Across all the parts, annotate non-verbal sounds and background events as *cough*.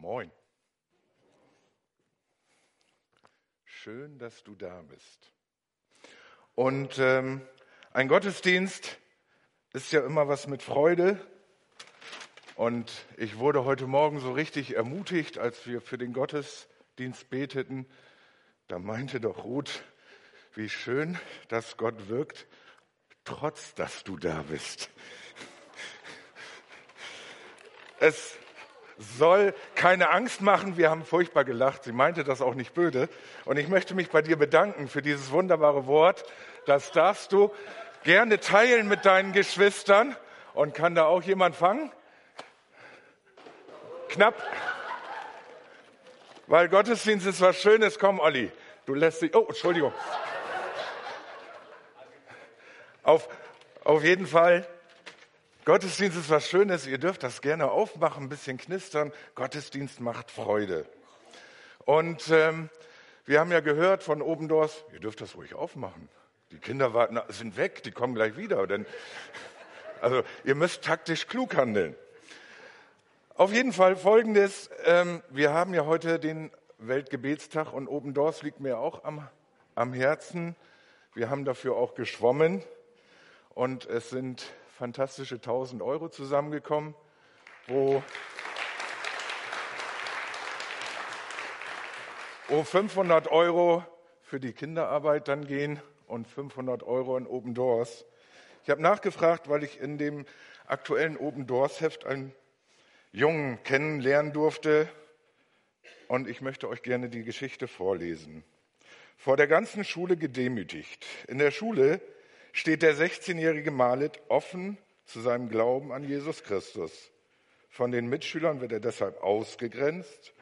Moin. Schön, dass du da bist. Und ähm, ein Gottesdienst ist ja immer was mit Freude. Und ich wurde heute Morgen so richtig ermutigt, als wir für den Gottesdienst beteten. Da meinte doch Ruth, wie schön, dass Gott wirkt, trotz dass du da bist. Es soll keine Angst machen. Wir haben furchtbar gelacht. Sie meinte das auch nicht böse. Und ich möchte mich bei dir bedanken für dieses wunderbare Wort. Das darfst du gerne teilen mit deinen Geschwistern. Und kann da auch jemand fangen? Knapp. Weil Gottesdienst ist was Schönes. Komm, Olli. Du lässt dich. Oh, Entschuldigung. Auf, auf jeden Fall Gottesdienst ist was Schönes, ihr dürft das gerne aufmachen, ein bisschen knistern. Gottesdienst macht Freude. Und ähm, wir haben ja gehört von Obendorf, ihr dürft das ruhig aufmachen. Die Kinder warten, sind weg, die kommen gleich wieder. Denn, *laughs* also ihr müsst taktisch klug handeln. Auf jeden Fall folgendes, ähm, wir haben ja heute den Weltgebetstag und Obendorf liegt mir auch am, am Herzen. Wir haben dafür auch geschwommen und es sind fantastische 1000 Euro zusammengekommen, wo, wo 500 Euro für die Kinderarbeit dann gehen und 500 Euro in Open Doors. Ich habe nachgefragt, weil ich in dem aktuellen Open Doors Heft einen Jungen kennenlernen durfte und ich möchte euch gerne die Geschichte vorlesen. Vor der ganzen Schule gedemütigt. In der Schule steht der 16-jährige Malit offen zu seinem Glauben an Jesus Christus. Von den Mitschülern wird er deshalb ausgegrenzt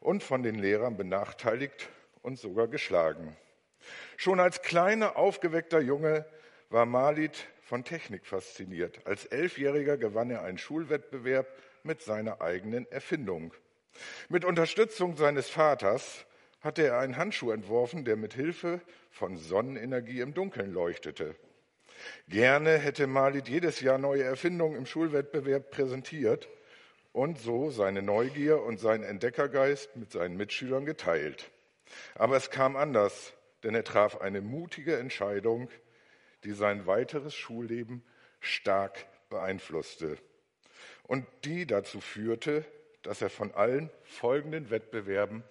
und von den Lehrern benachteiligt und sogar geschlagen. Schon als kleiner, aufgeweckter Junge war Malit von Technik fasziniert. Als Elfjähriger gewann er einen Schulwettbewerb mit seiner eigenen Erfindung. Mit Unterstützung seines Vaters hatte er einen Handschuh entworfen, der mit Hilfe von Sonnenenergie im Dunkeln leuchtete. Gerne hätte Malit jedes Jahr neue Erfindungen im Schulwettbewerb präsentiert und so seine Neugier und seinen Entdeckergeist mit seinen Mitschülern geteilt. Aber es kam anders, denn er traf eine mutige Entscheidung, die sein weiteres Schulleben stark beeinflusste und die dazu führte, dass er von allen folgenden Wettbewerben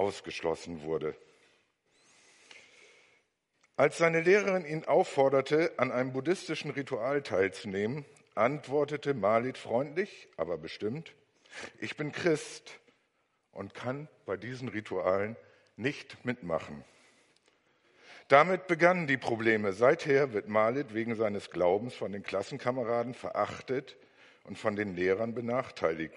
ausgeschlossen wurde. Als seine Lehrerin ihn aufforderte, an einem buddhistischen Ritual teilzunehmen, antwortete Malit freundlich, aber bestimmt, ich bin Christ und kann bei diesen Ritualen nicht mitmachen. Damit begannen die Probleme. Seither wird Malit wegen seines Glaubens von den Klassenkameraden verachtet und von den Lehrern benachteiligt.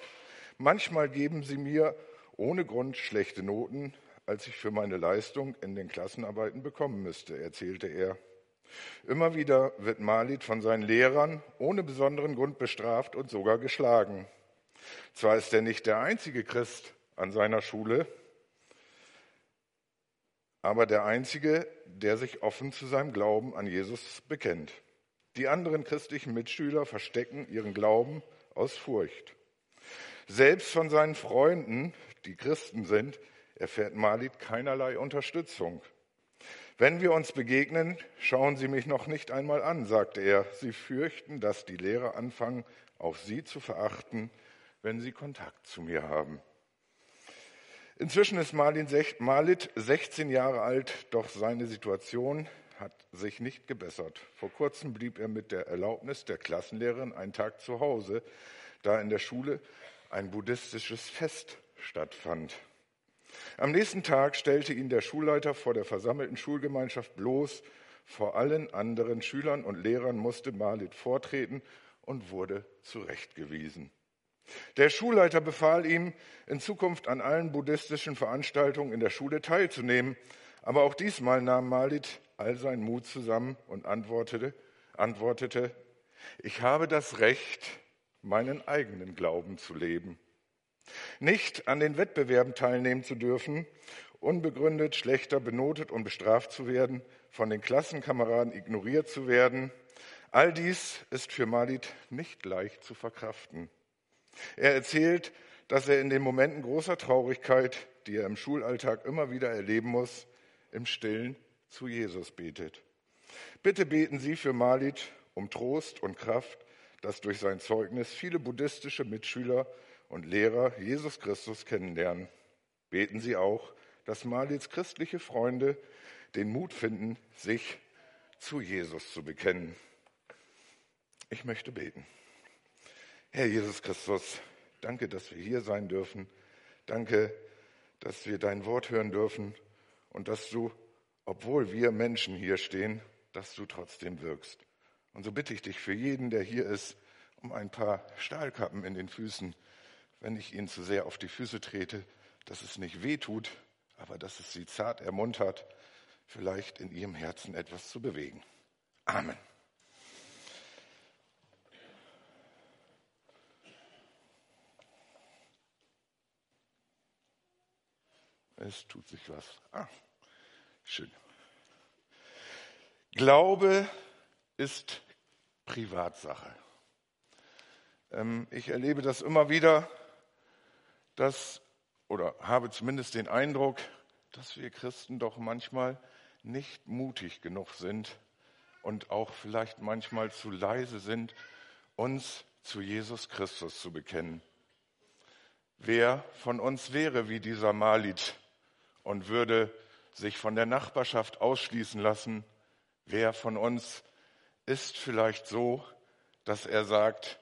Manchmal geben sie mir ohne Grund schlechte Noten, als ich für meine Leistung in den Klassenarbeiten bekommen müsste, erzählte er. Immer wieder wird Malit von seinen Lehrern ohne besonderen Grund bestraft und sogar geschlagen. Zwar ist er nicht der einzige Christ an seiner Schule, aber der einzige, der sich offen zu seinem Glauben an Jesus bekennt. Die anderen christlichen Mitschüler verstecken ihren Glauben aus Furcht. Selbst von seinen Freunden, die Christen sind, erfährt Malit keinerlei Unterstützung. Wenn wir uns begegnen, schauen Sie mich noch nicht einmal an, sagte er. Sie fürchten, dass die Lehrer anfangen, auch Sie zu verachten, wenn sie Kontakt zu mir haben. Inzwischen ist Malit 16 Jahre alt, doch seine Situation hat sich nicht gebessert. Vor kurzem blieb er mit der Erlaubnis der Klassenlehrerin einen Tag zu Hause, da in der Schule ein buddhistisches Fest stattfand. Am nächsten Tag stellte ihn der Schulleiter vor der versammelten Schulgemeinschaft bloß. Vor allen anderen Schülern und Lehrern musste Malit vortreten und wurde zurechtgewiesen. Der Schulleiter befahl ihm, in Zukunft an allen buddhistischen Veranstaltungen in der Schule teilzunehmen. Aber auch diesmal nahm Malit all seinen Mut zusammen und antwortete, antwortete, ich habe das Recht, meinen eigenen Glauben zu leben. Nicht an den Wettbewerben teilnehmen zu dürfen, unbegründet schlechter benotet und bestraft zu werden, von den Klassenkameraden ignoriert zu werden, all dies ist für Malit nicht leicht zu verkraften. Er erzählt, dass er in den Momenten großer Traurigkeit, die er im Schulalltag immer wieder erleben muss, im Stillen zu Jesus betet. Bitte beten Sie für Malit um Trost und Kraft, dass durch sein Zeugnis viele buddhistische Mitschüler und Lehrer Jesus Christus kennenlernen. Beten Sie auch, dass Malits christliche Freunde den Mut finden, sich zu Jesus zu bekennen. Ich möchte beten. Herr Jesus Christus, danke, dass wir hier sein dürfen. Danke, dass wir dein Wort hören dürfen und dass du, obwohl wir Menschen hier stehen, dass du trotzdem wirkst. Und so bitte ich dich für jeden, der hier ist, um ein paar Stahlkappen in den Füßen, wenn ich ihnen zu sehr auf die Füße trete, dass es nicht weh tut, aber dass es sie zart ermuntert, vielleicht in ihrem Herzen etwas zu bewegen. Amen. Es tut sich was. Ah, schön. Glaube ist Privatsache. Ähm, ich erlebe das immer wieder, dass, oder habe zumindest den Eindruck, dass wir Christen doch manchmal nicht mutig genug sind und auch vielleicht manchmal zu leise sind, uns zu Jesus Christus zu bekennen. Wer von uns wäre wie dieser Malit und würde sich von der Nachbarschaft ausschließen lassen? Wer von uns ist vielleicht so, dass er sagt,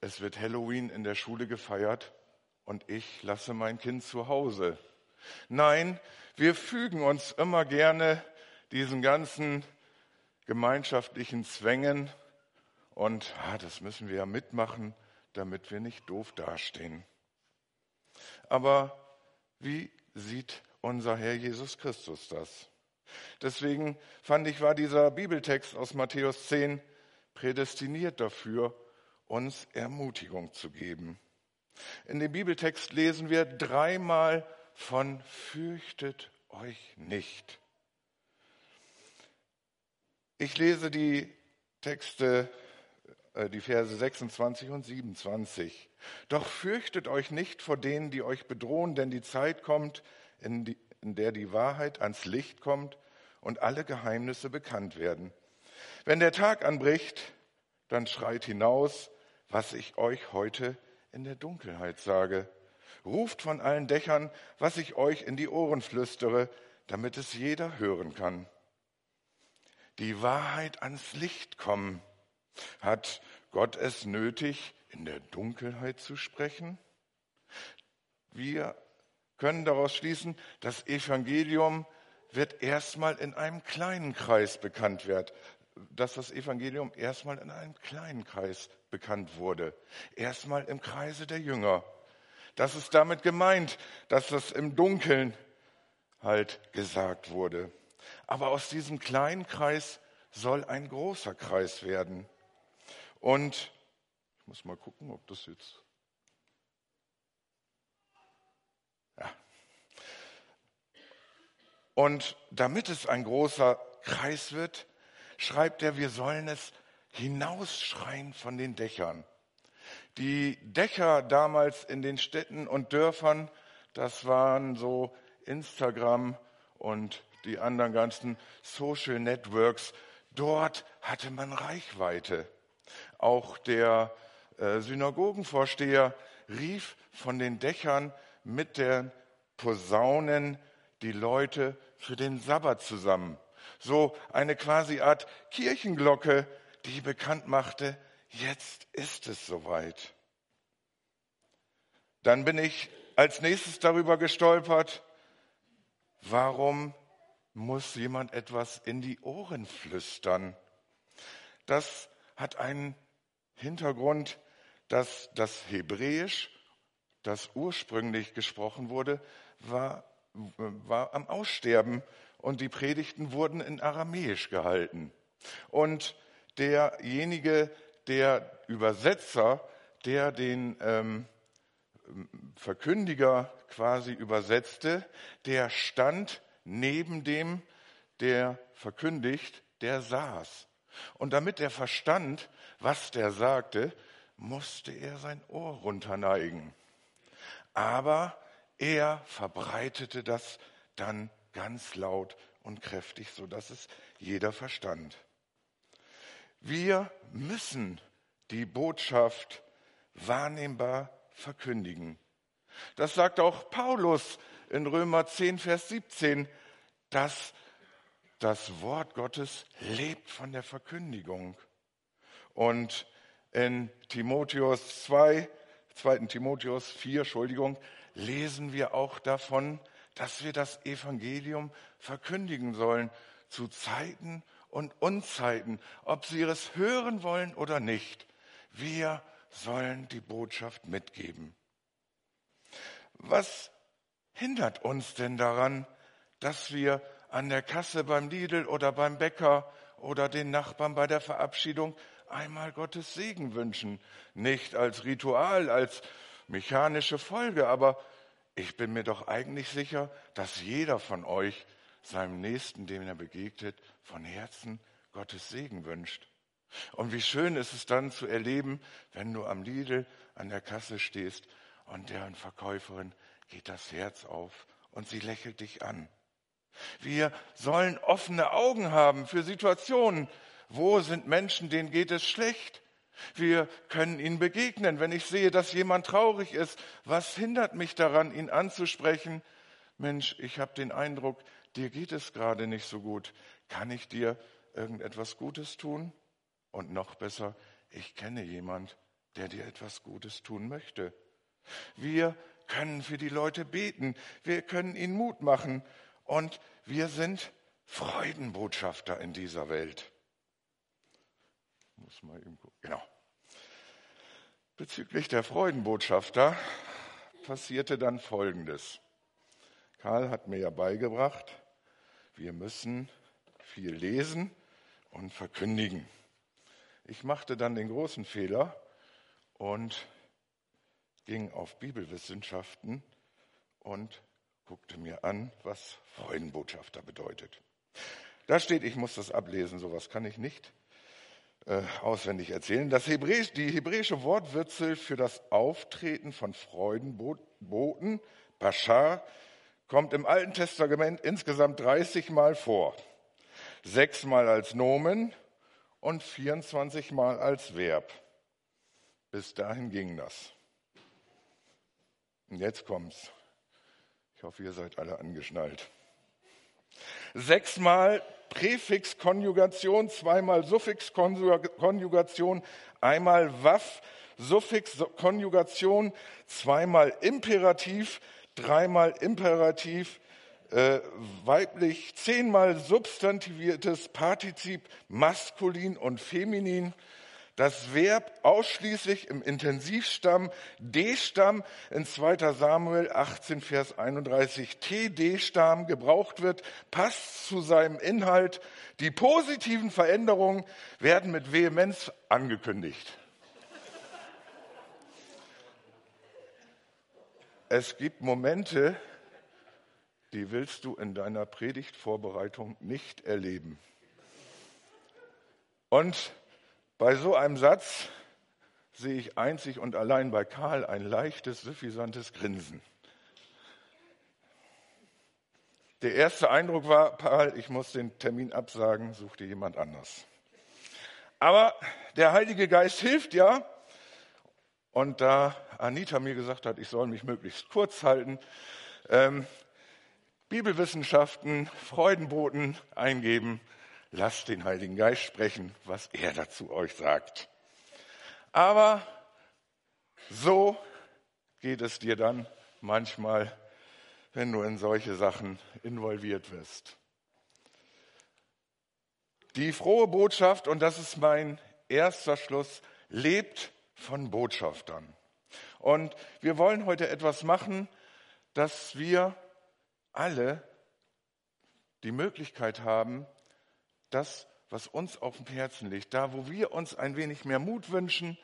es wird Halloween in der Schule gefeiert und ich lasse mein Kind zu Hause. Nein, wir fügen uns immer gerne diesen ganzen gemeinschaftlichen Zwängen und ah, das müssen wir ja mitmachen, damit wir nicht doof dastehen. Aber wie sieht unser Herr Jesus Christus das? Deswegen fand ich, war dieser Bibeltext aus Matthäus 10 prädestiniert dafür, uns Ermutigung zu geben. In dem Bibeltext lesen wir dreimal von fürchtet euch nicht. Ich lese die Texte, äh, die Verse 26 und 27. Doch fürchtet euch nicht vor denen, die euch bedrohen, denn die Zeit kommt, in, die, in der die Wahrheit ans Licht kommt und alle Geheimnisse bekannt werden. Wenn der Tag anbricht, dann schreit hinaus, was ich euch heute in der Dunkelheit sage. Ruft von allen Dächern, was ich euch in die Ohren flüstere, damit es jeder hören kann. Die Wahrheit ans Licht kommen. Hat Gott es nötig, in der Dunkelheit zu sprechen? Wir können daraus schließen, das Evangelium wird erstmal in einem kleinen Kreis bekannt dass das Evangelium erstmal in einem kleinen Kreis bekannt wurde. Erstmal im Kreise der Jünger. Das ist damit gemeint, dass das im Dunkeln halt gesagt wurde. Aber aus diesem kleinen Kreis soll ein großer Kreis werden. Und ich muss mal gucken, ob das jetzt. Ja. Und damit es ein großer Kreis wird, schreibt er, wir sollen es hinausschreien von den Dächern. Die Dächer damals in den Städten und Dörfern, das waren so Instagram und die anderen ganzen Social Networks. Dort hatte man Reichweite. Auch der äh, Synagogenvorsteher rief von den Dächern mit den Posaunen die Leute für den Sabbat zusammen so eine quasi Art Kirchenglocke, die bekannt machte, jetzt ist es soweit. Dann bin ich als nächstes darüber gestolpert, warum muss jemand etwas in die Ohren flüstern? Das hat einen Hintergrund, dass das Hebräisch, das ursprünglich gesprochen wurde, war, war am Aussterben und die Predigten wurden in Aramäisch gehalten. Und derjenige, der Übersetzer, der den ähm, Verkündiger quasi übersetzte, der stand neben dem, der verkündigt, der saß. Und damit er verstand, was der sagte, musste er sein Ohr runterneigen. Aber er verbreitete das dann ganz laut und kräftig, so dass es jeder verstand. Wir müssen die Botschaft wahrnehmbar verkündigen. Das sagt auch Paulus in Römer 10, Vers 17, dass das Wort Gottes lebt von der Verkündigung. Und in Timotheus 2, 2. Timotheus 4, Entschuldigung, lesen wir auch davon, dass wir das Evangelium verkündigen sollen zu Zeiten und Unzeiten, ob sie es hören wollen oder nicht. Wir sollen die Botschaft mitgeben. Was hindert uns denn daran, dass wir an der Kasse beim Lidl oder beim Bäcker oder den Nachbarn bei der Verabschiedung einmal Gottes Segen wünschen? Nicht als Ritual, als mechanische Folge, aber ich bin mir doch eigentlich sicher, dass jeder von euch seinem Nächsten, dem er begegnet, von Herzen Gottes Segen wünscht. Und wie schön ist es dann zu erleben, wenn du am Lidl an der Kasse stehst und deren Verkäuferin geht das Herz auf und sie lächelt dich an. Wir sollen offene Augen haben für Situationen. Wo sind Menschen, denen geht es schlecht? Wir können ihnen begegnen. Wenn ich sehe, dass jemand traurig ist, was hindert mich daran, ihn anzusprechen? Mensch, ich habe den Eindruck, dir geht es gerade nicht so gut. Kann ich dir irgendetwas Gutes tun? Und noch besser, ich kenne jemand, der dir etwas Gutes tun möchte. Wir können für die Leute beten, wir können ihnen Mut machen und wir sind Freudenbotschafter in dieser Welt. Muss mal eben gucken. Genau. Bezüglich der Freudenbotschafter passierte dann Folgendes. Karl hat mir ja beigebracht, wir müssen viel lesen und verkündigen. Ich machte dann den großen Fehler und ging auf Bibelwissenschaften und guckte mir an, was Freudenbotschafter bedeutet. Da steht, ich muss das ablesen, sowas kann ich nicht äh, auswendig erzählen. Das Hebräisch, die hebräische Wortwürzel für das Auftreten von Freudenboten, Bashar, kommt im Alten Testament insgesamt 30 Mal vor. Sechsmal als Nomen und 24 Mal als Verb. Bis dahin ging das. Und jetzt kommt's. Ich hoffe, ihr seid alle angeschnallt. Sechsmal Präfixkonjugation, zweimal Suffixkonjugation, einmal Waff, Suffixkonjugation, zweimal Imperativ, dreimal Imperativ, äh, weiblich, zehnmal substantiviertes Partizip maskulin und feminin, das Verb ausschließlich im Intensivstamm D-Stamm in 2. Samuel 18, Vers 31 TD-Stamm gebraucht wird, passt zu seinem Inhalt. Die positiven Veränderungen werden mit Vehemenz angekündigt. Es gibt Momente, die willst du in deiner Predigtvorbereitung nicht erleben. Und bei so einem Satz sehe ich einzig und allein bei Karl ein leichtes, suffisantes Grinsen. Der erste Eindruck war, Karl, ich muss den Termin absagen, such dir jemand anders. Aber der Heilige Geist hilft ja. Und da Anita mir gesagt hat, ich soll mich möglichst kurz halten, ähm, Bibelwissenschaften, Freudenboten eingeben, lasst den Heiligen Geist sprechen, was er dazu euch sagt. Aber so geht es dir dann manchmal, wenn du in solche Sachen involviert wirst. Die frohe Botschaft, und das ist mein erster Schluss, lebt von Botschaftern. Und wir wollen heute etwas machen, dass wir alle die Möglichkeit haben, das, was uns auf dem Herzen liegt, da, wo wir uns ein wenig mehr Mut wünschen,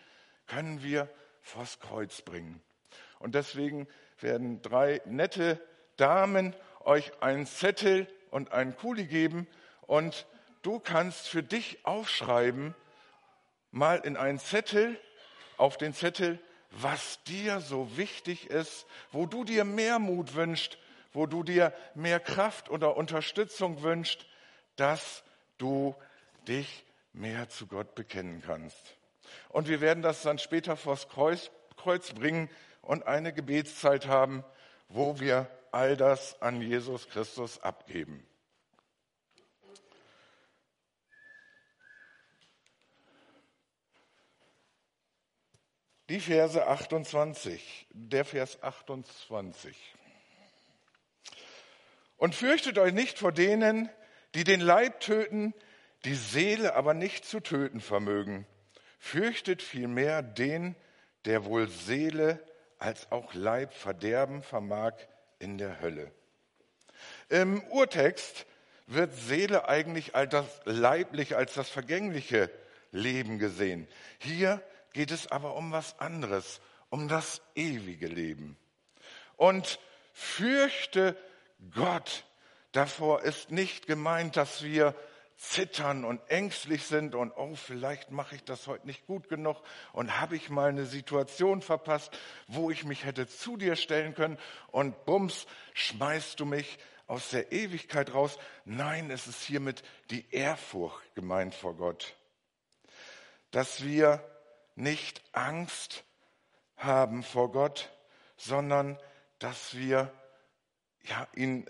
können wir vors Kreuz bringen. Und deswegen werden drei nette Damen euch einen Zettel und einen Kuli geben und du kannst für dich aufschreiben, mal in einen Zettel, auf den Zettel, was dir so wichtig ist, wo du dir mehr Mut wünschst, wo du dir mehr Kraft oder Unterstützung wünschst, dass du dich mehr zu Gott bekennen kannst. Und wir werden das dann später vors Kreuz, Kreuz bringen und eine Gebetszeit haben, wo wir all das an Jesus Christus abgeben. Die Verse 28, der Vers 28. Und fürchtet euch nicht vor denen, die den Leib töten, die Seele aber nicht zu töten vermögen. Fürchtet vielmehr den, der wohl Seele als auch Leib verderben vermag in der Hölle. Im Urtext wird Seele eigentlich als das leibliche, als das vergängliche Leben gesehen. Hier geht es aber um was anderes, um das ewige Leben. Und fürchte Gott. Davor ist nicht gemeint, dass wir zittern und ängstlich sind und oh, vielleicht mache ich das heute nicht gut genug und habe ich mal eine Situation verpasst, wo ich mich hätte zu dir stellen können und bums, schmeißt du mich aus der Ewigkeit raus. Nein, es ist hiermit die Ehrfurcht gemeint vor Gott. Dass wir nicht Angst haben vor Gott, sondern dass wir ja, ihn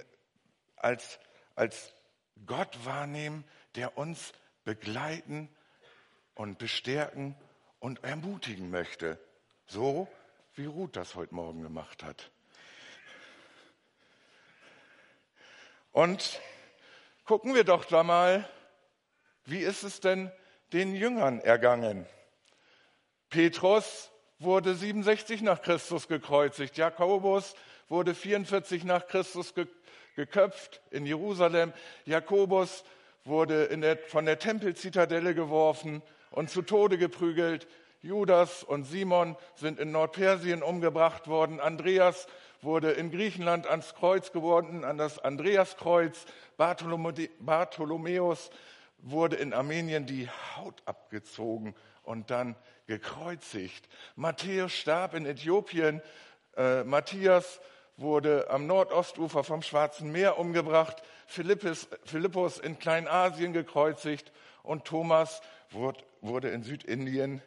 als, als Gott wahrnehmen, der uns begleiten und bestärken und ermutigen möchte. So wie Ruth das heute Morgen gemacht hat. Und gucken wir doch da mal, wie ist es denn den Jüngern ergangen? Petrus wurde 67 nach Christus gekreuzigt, Jakobus wurde 44 nach Christus gekreuzigt geköpft in Jerusalem. Jakobus wurde der, von der Tempelzitadelle geworfen und zu Tode geprügelt. Judas und Simon sind in Nordpersien umgebracht worden. Andreas wurde in Griechenland ans Kreuz geworden, an das Andreaskreuz. Bartholomäus wurde in Armenien die Haut abgezogen und dann gekreuzigt. Matthäus starb in Äthiopien. Äh, Matthias wurde am Nordostufer vom Schwarzen Meer umgebracht, Philippus, Philippus in Kleinasien gekreuzigt und Thomas wurde in Südindien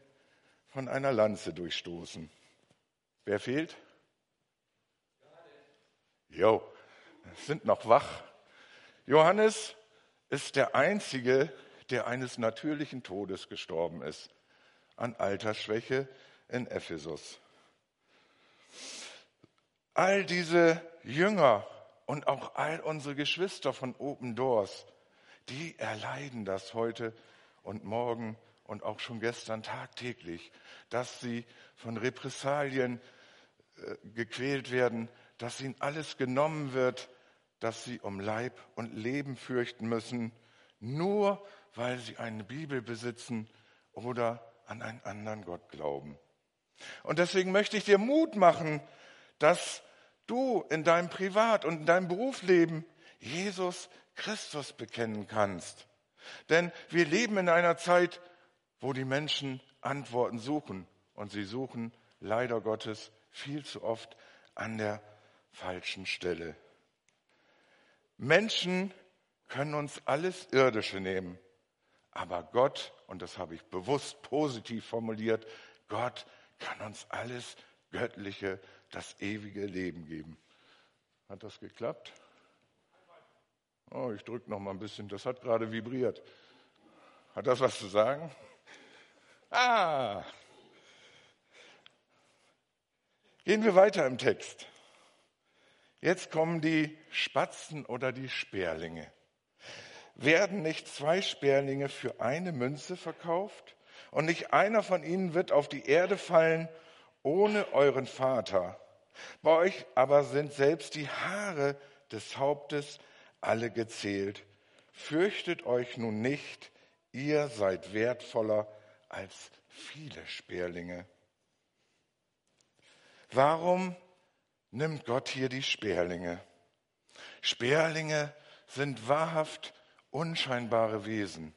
von einer Lanze durchstoßen. Wer fehlt? Jo, sind noch wach. Johannes ist der Einzige, der eines natürlichen Todes gestorben ist, an Altersschwäche in Ephesus. All diese Jünger und auch all unsere Geschwister von Open Doors, die erleiden das heute und morgen und auch schon gestern tagtäglich, dass sie von Repressalien äh, gequält werden, dass ihnen alles genommen wird, dass sie um Leib und Leben fürchten müssen, nur weil sie eine Bibel besitzen oder an einen anderen Gott glauben. Und deswegen möchte ich dir Mut machen, dass du in deinem Privat- und in deinem Berufsleben Jesus Christus bekennen kannst. Denn wir leben in einer Zeit, wo die Menschen Antworten suchen und sie suchen leider Gottes viel zu oft an der falschen Stelle. Menschen können uns alles Irdische nehmen, aber Gott, und das habe ich bewusst positiv formuliert, Gott kann uns alles Göttliche das ewige Leben geben. Hat das geklappt? Oh, ich drücke noch mal ein bisschen. Das hat gerade vibriert. Hat das was zu sagen? Ah! Gehen wir weiter im Text. Jetzt kommen die Spatzen oder die Sperlinge. Werden nicht zwei Sperlinge für eine Münze verkauft? Und nicht einer von ihnen wird auf die Erde fallen ohne euren Vater. Bei euch aber sind selbst die Haare des Hauptes alle gezählt. Fürchtet euch nun nicht, ihr seid wertvoller als viele Sperlinge. Warum nimmt Gott hier die Sperlinge? Sperlinge sind wahrhaft unscheinbare Wesen.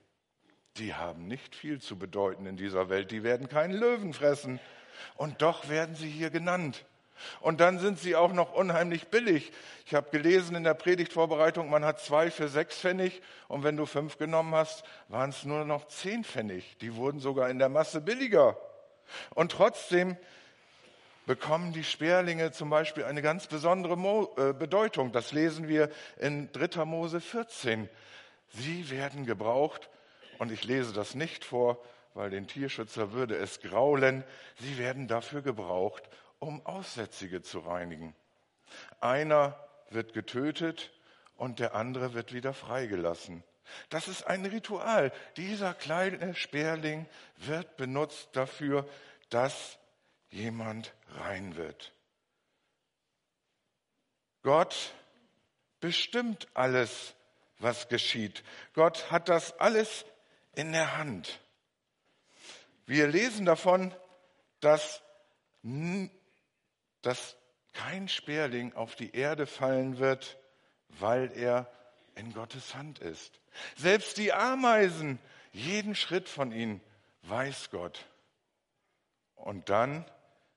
die haben nicht viel zu bedeuten in dieser Welt. Die werden keinen Löwen fressen. Und doch werden sie hier genannt. Und dann sind sie auch noch unheimlich billig. Ich habe gelesen in der Predigtvorbereitung, man hat zwei für sechs Pfennig und wenn du fünf genommen hast, waren es nur noch zehn Pfennig. Die wurden sogar in der Masse billiger. Und trotzdem bekommen die Sperlinge zum Beispiel eine ganz besondere Mo äh, Bedeutung. Das lesen wir in 3. Mose 14. Sie werden gebraucht, und ich lese das nicht vor, weil den Tierschützer würde es graulen, sie werden dafür gebraucht, um Aussätzige zu reinigen. Einer wird getötet und der andere wird wieder freigelassen. Das ist ein Ritual. Dieser kleine Sperling wird benutzt dafür, dass jemand rein wird. Gott bestimmt alles, was geschieht. Gott hat das alles in der Hand. Wir lesen davon, dass, dass kein Sperling auf die Erde fallen wird, weil er in Gottes Hand ist. Selbst die Ameisen, jeden Schritt von ihnen weiß Gott. Und dann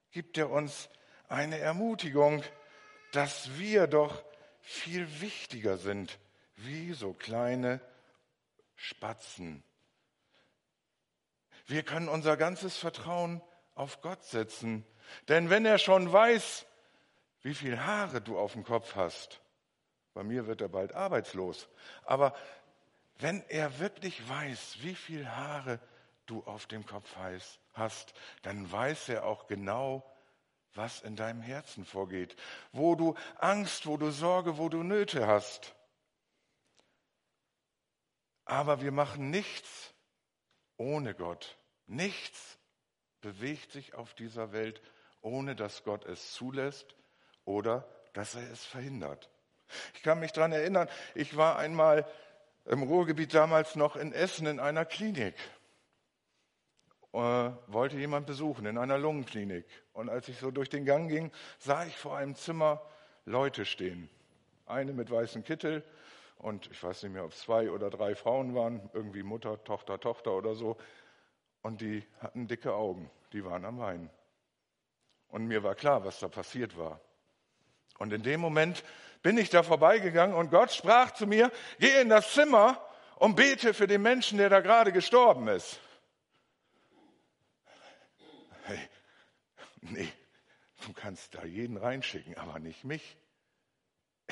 gibt er uns eine Ermutigung, dass wir doch viel wichtiger sind wie so kleine Spatzen. Wir können unser ganzes Vertrauen auf Gott setzen. Denn wenn er schon weiß, wie viel Haare du auf dem Kopf hast, bei mir wird er bald arbeitslos, aber wenn er wirklich weiß, wie viel Haare du auf dem Kopf hast, dann weiß er auch genau, was in deinem Herzen vorgeht, wo du Angst, wo du Sorge, wo du Nöte hast. Aber wir machen nichts ohne Gott. Nichts bewegt sich auf dieser Welt, ohne dass Gott es zulässt oder dass er es verhindert. Ich kann mich daran erinnern, ich war einmal im Ruhrgebiet damals noch in Essen in einer Klinik. Äh, wollte jemand besuchen in einer Lungenklinik. Und als ich so durch den Gang ging, sah ich vor einem Zimmer Leute stehen. Eine mit weißem Kittel und ich weiß nicht mehr, ob es zwei oder drei Frauen waren, irgendwie Mutter, Tochter, Tochter oder so. Und die hatten dicke Augen, die waren am Weinen. Und mir war klar, was da passiert war. Und in dem Moment bin ich da vorbeigegangen und Gott sprach zu mir, geh in das Zimmer und bete für den Menschen, der da gerade gestorben ist. Hey, nee, du kannst da jeden reinschicken, aber nicht mich.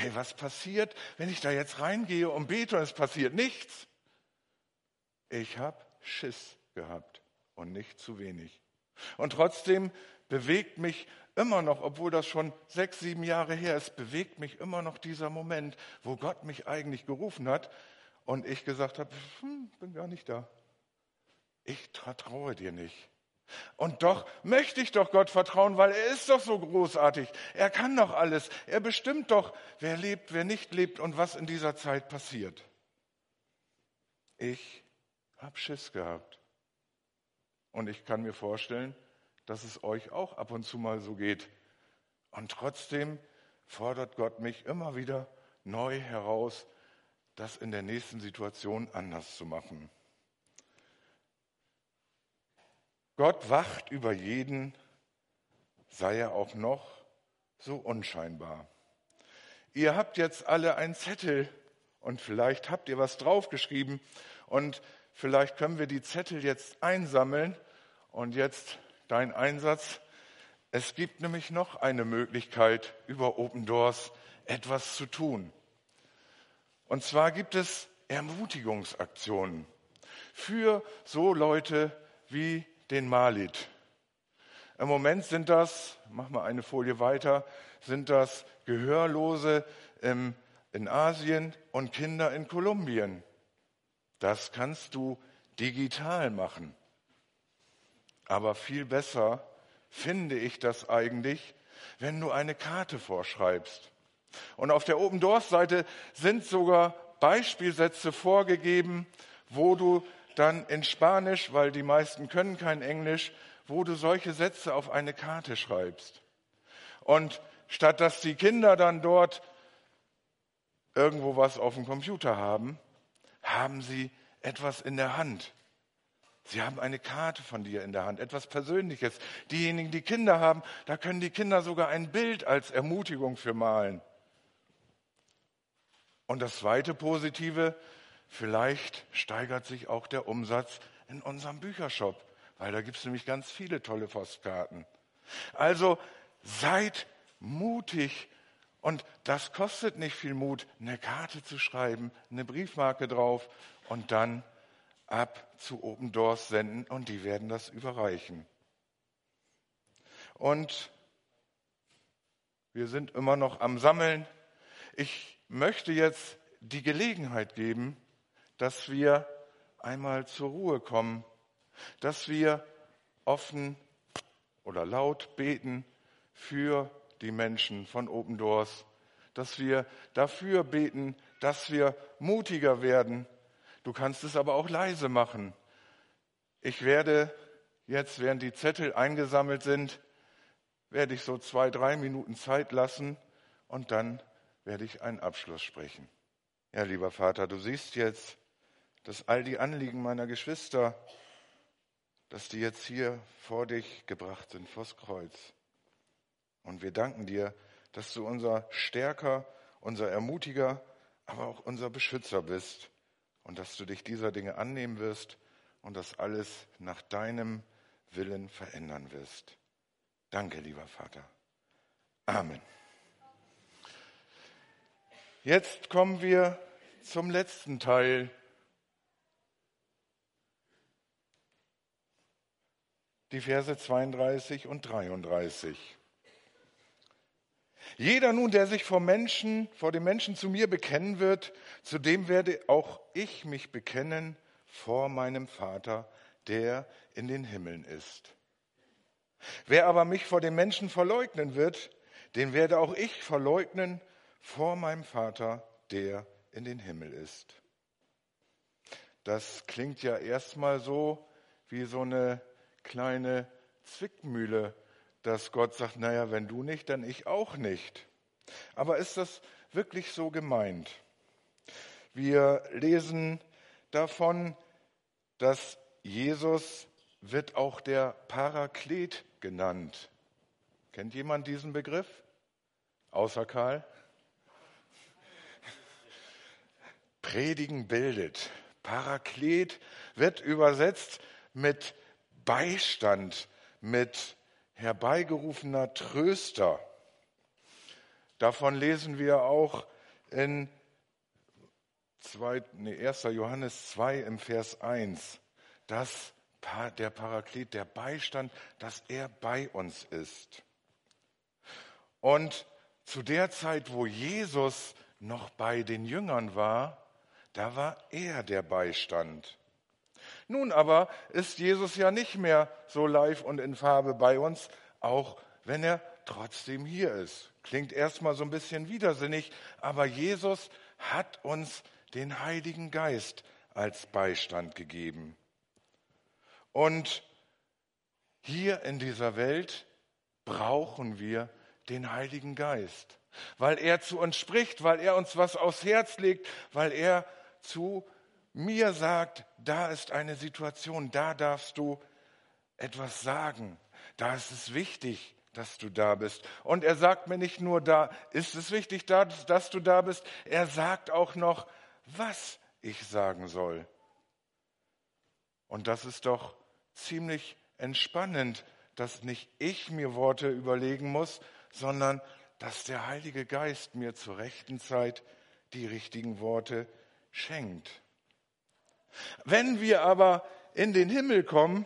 Hey, was passiert, wenn ich da jetzt reingehe und bete und es passiert nichts? Ich habe Schiss gehabt und nicht zu wenig. Und trotzdem bewegt mich immer noch, obwohl das schon sechs, sieben Jahre her ist, bewegt mich immer noch dieser Moment, wo Gott mich eigentlich gerufen hat und ich gesagt habe, hm, bin gar nicht da. Ich vertraue dir nicht. Und doch möchte ich doch Gott vertrauen, weil er ist doch so großartig. Er kann doch alles. Er bestimmt doch, wer lebt, wer nicht lebt und was in dieser Zeit passiert. Ich habe Schiss gehabt. Und ich kann mir vorstellen, dass es euch auch ab und zu mal so geht. Und trotzdem fordert Gott mich immer wieder neu heraus, das in der nächsten Situation anders zu machen. Gott wacht über jeden, sei er auch noch so unscheinbar. Ihr habt jetzt alle einen Zettel und vielleicht habt ihr was draufgeschrieben und Vielleicht können wir die Zettel jetzt einsammeln und jetzt dein Einsatz. Es gibt nämlich noch eine Möglichkeit, über Open Doors etwas zu tun. Und zwar gibt es Ermutigungsaktionen für so Leute wie den Malit. Im Moment sind das, mach mal eine Folie weiter, sind das Gehörlose im, in Asien und Kinder in Kolumbien. Das kannst du digital machen. Aber viel besser finde ich das eigentlich, wenn du eine Karte vorschreibst. Und auf der Open Doors Seite sind sogar Beispielsätze vorgegeben, wo du dann in Spanisch, weil die meisten können kein Englisch, wo du solche Sätze auf eine Karte schreibst. Und statt dass die Kinder dann dort irgendwo was auf dem Computer haben, haben sie etwas in der Hand. Sie haben eine Karte von dir in der Hand, etwas Persönliches. Diejenigen, die Kinder haben, da können die Kinder sogar ein Bild als Ermutigung für malen. Und das zweite Positive, vielleicht steigert sich auch der Umsatz in unserem Büchershop, weil da gibt es nämlich ganz viele tolle Postkarten. Also seid mutig und das kostet nicht viel Mut, eine Karte zu schreiben, eine Briefmarke drauf und dann ab zu Open Doors senden und die werden das überreichen. Und wir sind immer noch am Sammeln. Ich möchte jetzt die Gelegenheit geben, dass wir einmal zur Ruhe kommen, dass wir offen oder laut beten für die Menschen von Open Doors, dass wir dafür beten, dass wir mutiger werden. Du kannst es aber auch leise machen. Ich werde jetzt, während die Zettel eingesammelt sind, werde ich so zwei, drei Minuten Zeit lassen und dann werde ich einen Abschluss sprechen. Ja, lieber Vater, du siehst jetzt, dass all die Anliegen meiner Geschwister, dass die jetzt hier vor dich gebracht sind, vors Kreuz. Und wir danken dir, dass du unser Stärker, unser Ermutiger, aber auch unser Beschützer bist und dass du dich dieser Dinge annehmen wirst und das alles nach deinem Willen verändern wirst. Danke, lieber Vater. Amen. Jetzt kommen wir zum letzten Teil. Die Verse 32 und 33. Jeder nun, der sich vor Menschen, vor den Menschen zu mir bekennen wird, zu dem werde auch ich mich bekennen vor meinem Vater, der in den Himmeln ist. Wer aber mich vor den Menschen verleugnen wird, den werde auch ich verleugnen vor meinem Vater, der in den Himmel ist. Das klingt ja erstmal so wie so eine kleine Zwickmühle, dass Gott sagt, naja, wenn du nicht, dann ich auch nicht. Aber ist das wirklich so gemeint? Wir lesen davon, dass Jesus wird auch der Paraklet genannt. Kennt jemand diesen Begriff? Außer Karl? Predigen bildet. Paraklet wird übersetzt mit Beistand, mit herbeigerufener Tröster. Davon lesen wir auch in 2, nee, 1. Johannes 2 im Vers 1, dass der Paraklet, der Beistand, dass er bei uns ist. Und zu der Zeit, wo Jesus noch bei den Jüngern war, da war er der Beistand. Nun aber ist Jesus ja nicht mehr so live und in Farbe bei uns, auch wenn er trotzdem hier ist. Klingt erstmal so ein bisschen widersinnig, aber Jesus hat uns den Heiligen Geist als Beistand gegeben. Und hier in dieser Welt brauchen wir den Heiligen Geist, weil er zu uns spricht, weil er uns was aufs Herz legt, weil er zu mir sagt, da ist eine Situation, da darfst du etwas sagen, da ist es wichtig, dass du da bist. Und er sagt mir nicht nur, da ist es wichtig, dass du da bist, er sagt auch noch, was ich sagen soll. Und das ist doch ziemlich entspannend, dass nicht ich mir Worte überlegen muss, sondern dass der Heilige Geist mir zur rechten Zeit die richtigen Worte schenkt. Wenn wir aber in den Himmel kommen,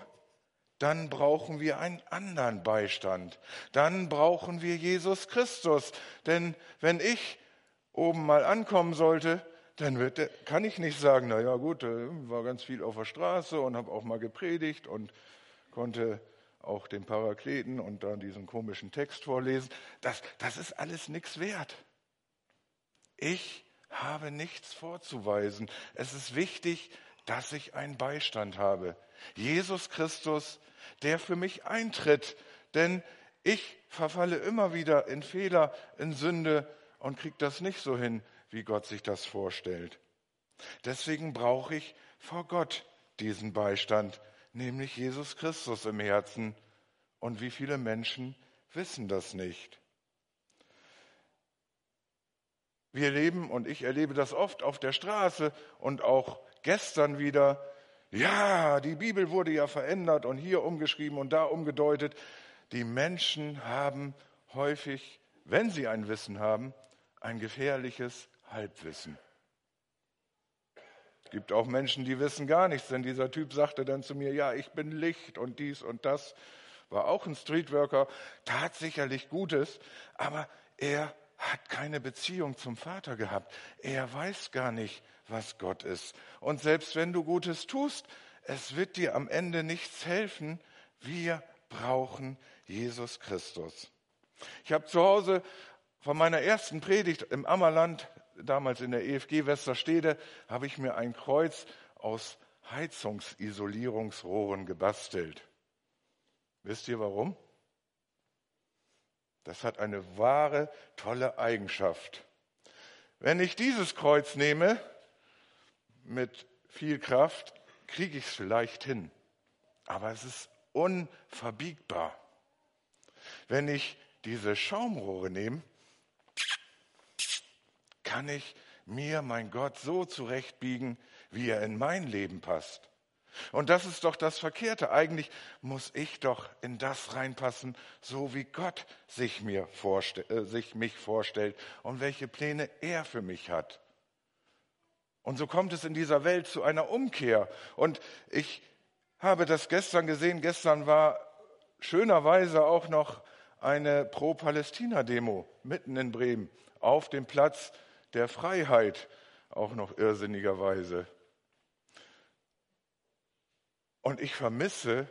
dann brauchen wir einen anderen Beistand. Dann brauchen wir Jesus Christus. Denn wenn ich oben mal ankommen sollte, dann wird, kann ich nicht sagen, na ja gut, war ganz viel auf der Straße und habe auch mal gepredigt und konnte auch den Parakleten und dann diesen komischen Text vorlesen. Das, das ist alles nichts wert. Ich habe nichts vorzuweisen. Es ist wichtig, dass ich einen Beistand habe. Jesus Christus, der für mich eintritt. Denn ich verfalle immer wieder in Fehler, in Sünde und kriege das nicht so hin, wie Gott sich das vorstellt. Deswegen brauche ich vor Gott diesen Beistand, nämlich Jesus Christus im Herzen. Und wie viele Menschen wissen das nicht? Wir leben, und ich erlebe das oft auf der Straße und auch gestern wieder, ja, die Bibel wurde ja verändert und hier umgeschrieben und da umgedeutet. Die Menschen haben häufig, wenn sie ein Wissen haben, ein gefährliches Halbwissen. Es gibt auch Menschen, die wissen gar nichts, denn dieser Typ sagte dann zu mir, ja, ich bin Licht und dies und das, war auch ein Streetworker, tat sicherlich Gutes, aber er hat keine Beziehung zum Vater gehabt. Er weiß gar nicht, was Gott ist. Und selbst wenn du Gutes tust, es wird dir am Ende nichts helfen. Wir brauchen Jesus Christus. Ich habe zu Hause von meiner ersten Predigt im Ammerland, damals in der EFG Westerstede, habe ich mir ein Kreuz aus Heizungsisolierungsrohren gebastelt. Wisst ihr warum? Das hat eine wahre, tolle Eigenschaft. Wenn ich dieses Kreuz nehme, mit viel Kraft, kriege ich es vielleicht hin. Aber es ist unverbiegbar. Wenn ich diese Schaumrohre nehme, kann ich mir, mein Gott, so zurechtbiegen, wie er in mein Leben passt. Und das ist doch das Verkehrte. Eigentlich muss ich doch in das reinpassen, so wie Gott sich, mir vorstell, äh, sich mich vorstellt und welche Pläne er für mich hat. Und so kommt es in dieser Welt zu einer Umkehr. Und ich habe das gestern gesehen. Gestern war schönerweise auch noch eine Pro-Palästina-Demo mitten in Bremen auf dem Platz der Freiheit, auch noch irrsinnigerweise. Und ich vermisse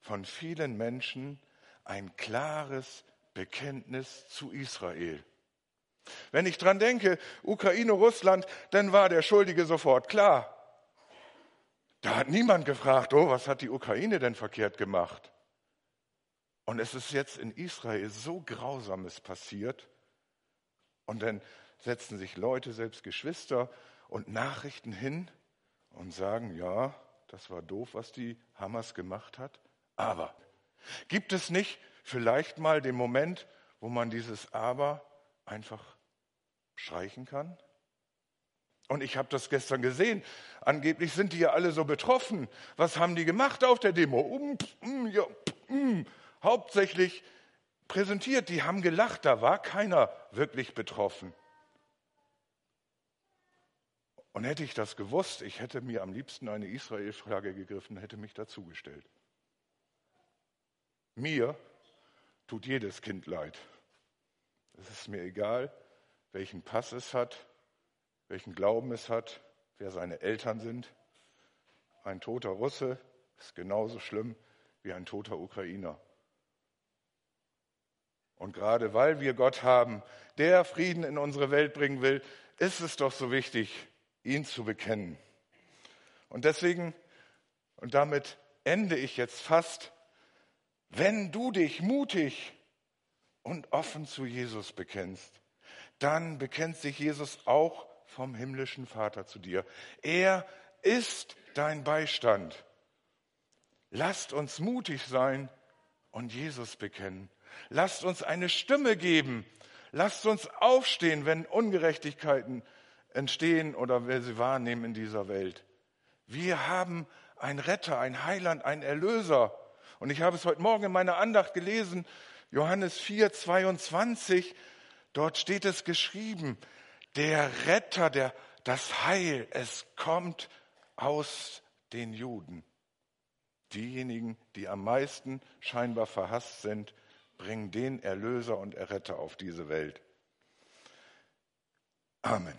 von vielen Menschen ein klares Bekenntnis zu Israel. Wenn ich dran denke, Ukraine, Russland, dann war der Schuldige sofort klar. Da hat niemand gefragt, oh, was hat die Ukraine denn verkehrt gemacht? Und es ist jetzt in Israel so Grausames passiert. Und dann setzen sich Leute, selbst Geschwister und Nachrichten hin und sagen, ja, das war doof, was die Hamas gemacht hat. Aber gibt es nicht vielleicht mal den Moment, wo man dieses Aber einfach streichen kann? Und ich habe das gestern gesehen. Angeblich sind die ja alle so betroffen. Was haben die gemacht auf der Demo? Um, um, ja, um. Hauptsächlich präsentiert. Die haben gelacht. Da war keiner wirklich betroffen. Und hätte ich das gewusst, ich hätte mir am liebsten eine Israel-Flagge gegriffen, hätte mich dazugestellt. Mir tut jedes Kind leid. Es ist mir egal, welchen Pass es hat, welchen Glauben es hat, wer seine Eltern sind. Ein toter Russe ist genauso schlimm wie ein toter Ukrainer. Und gerade weil wir Gott haben, der Frieden in unsere Welt bringen will, ist es doch so wichtig, ihn zu bekennen. Und deswegen, und damit ende ich jetzt fast, wenn du dich mutig und offen zu Jesus bekennst, dann bekennt sich Jesus auch vom himmlischen Vater zu dir. Er ist dein Beistand. Lasst uns mutig sein und Jesus bekennen. Lasst uns eine Stimme geben. Lasst uns aufstehen, wenn Ungerechtigkeiten entstehen oder wir sie wahrnehmen in dieser Welt. Wir haben einen Retter, einen Heiland, einen Erlöser. Und ich habe es heute Morgen in meiner Andacht gelesen, Johannes 4, 22. Dort steht es geschrieben, der Retter, der, das Heil, es kommt aus den Juden. Diejenigen, die am meisten scheinbar verhasst sind, bringen den Erlöser und Erretter auf diese Welt. Amen.